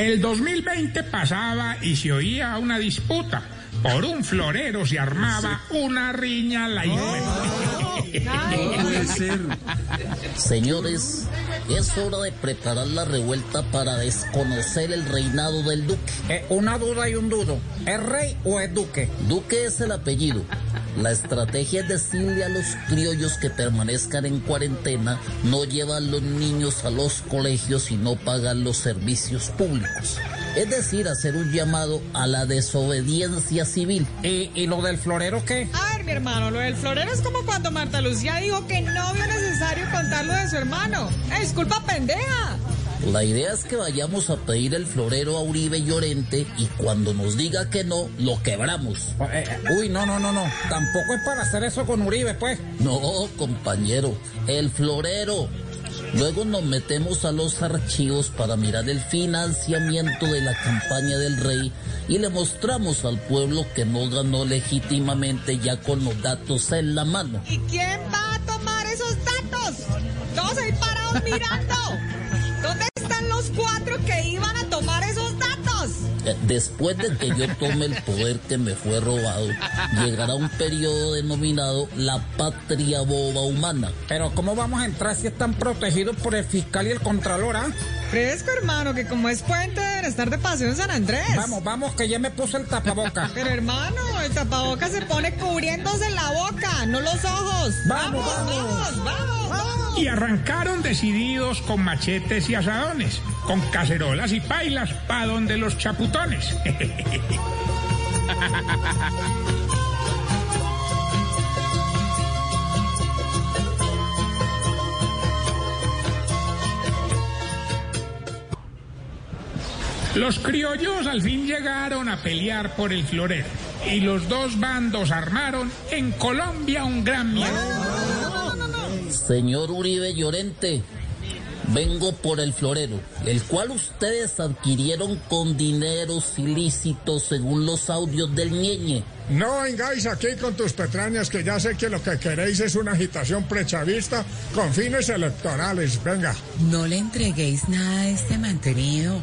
El 2020 pasaba y se oía una disputa. Por un florero se armaba una riña la Señores, es hora de preparar la revuelta para desconocer el reinado del duque. Eh, una duda y un dudo. ¿Es rey o es duque? Duque es el apellido. La estrategia es decirle a los criollos que permanezcan en cuarentena, no llevan los niños a los colegios y no pagan los servicios públicos. Es decir, hacer un llamado a la desobediencia civil. ¿Y, y lo del florero qué? A ver, mi hermano, lo del florero es como cuando Marta Lucía dijo que no vio necesario contarlo de su hermano. ¡Eh, disculpa, pendeja! La idea es que vayamos a pedir el florero a Uribe Llorente y cuando nos diga que no, lo quebramos. Eh, eh, uy, no, no, no, no. Tampoco es para hacer eso con Uribe, pues. No, compañero, el florero. Luego nos metemos a los archivos para mirar el financiamiento de la campaña del rey y le mostramos al pueblo que no ganó legítimamente ya con los datos en la mano. ¿Y quién va a tomar esos datos? Todos ahí parados mirando. ¿Dónde los cuatro que iban a tomar esos datos? Eh, Después de que yo tome el poder que me fue robado, llegará un periodo denominado la patria boba humana. Pero ¿cómo vamos a entrar si están protegidos por el fiscal y el contralor, ah? Fresco, hermano, que como es puente deben estar de paseo en San Andrés. Vamos, vamos, que ya me puse el tapaboca. Pero hermano, el tapabocas se pone cubriéndose la boca, no los ojos. Vamos, vamos, vamos, vamos. Y arrancaron decididos con machetes y asadones, con cacerolas y pailas pa' donde los chaputones. Los criollos al fin llegaron a pelear por el florero y los dos bandos armaron en Colombia un gran miedo. Señor Uribe Llorente, vengo por el florero, el cual ustedes adquirieron con dineros ilícitos según los audios del ñeñe. No vengáis aquí con tus petrañas, que ya sé que lo que queréis es una agitación prechavista con fines electorales. Venga. No le entreguéis nada de este mantenido.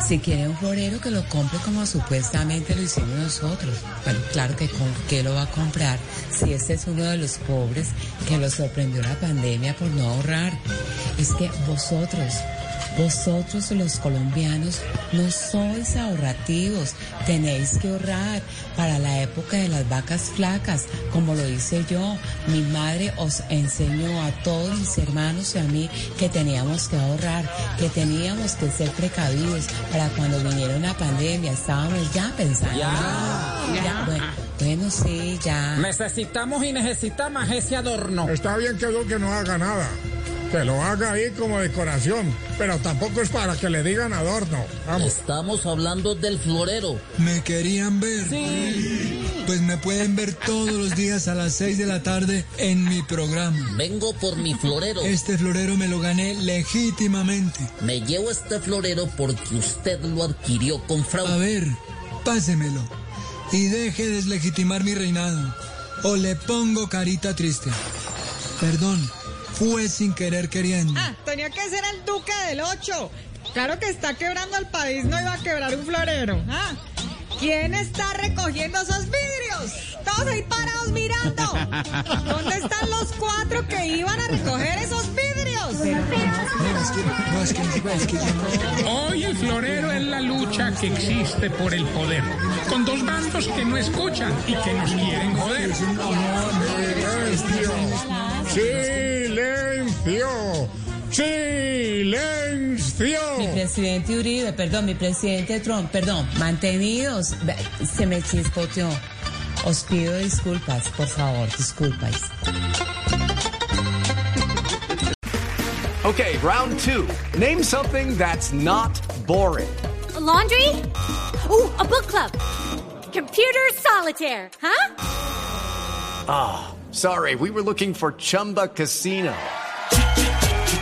Si quiere un florero que lo compre como supuestamente lo hicimos nosotros. Bueno, claro que con qué lo va a comprar si este es uno de los pobres que lo sorprendió la pandemia por no ahorrar. Es que vosotros, vosotros los colombianos no sois ahorrativos, tenéis que ahorrar para la época de las vacas flacas, como lo hice yo. Mi madre os enseñó a todos mis hermanos y a mí que teníamos que ahorrar, que teníamos que ser precavidos para cuando viniera una pandemia, estábamos ya pensando. Ya, bueno, bueno, sí, ya. Necesitamos y necesitamos ese adorno. Está bien que Duque no haga nada. Que lo haga ahí como decoración. Pero tampoco es para que le digan adorno. Vamos. Estamos hablando del florero. ¿Me querían ver? Pues me pueden ver todos los días a las 6 de la tarde en mi programa. Vengo por mi florero. Este florero me lo gané legítimamente. Me llevo este florero porque usted lo adquirió con A fraude. ver, pásemelo. Y deje deslegitimar mi reinado. O le pongo carita triste. Perdón, fue sin querer queriendo. Ah, tenía que ser el duque del 8. Claro que está quebrando al país, no iba a quebrar un florero. Ah, ¿Quién está recogiendo esos vidrios? Todos ahí parados mirando. ¿Dónde están los cuatro que iban a recoger esos vidrios? Hoy el florero es la lucha que existe por el poder, con dos bandos que no escuchan y que nos quieren joder. ¡Silencio! Mi presidente Uribe, perdón, mi presidente Trump, perdón, mantenidos, se me chispoteó. Os pido disculpas, por favor, disculpas. Okay, round two. Name something that's not boring. A laundry? Ooh, a book club. Computer solitaire, huh? Ah, oh, sorry, we were looking for Chumba Casino.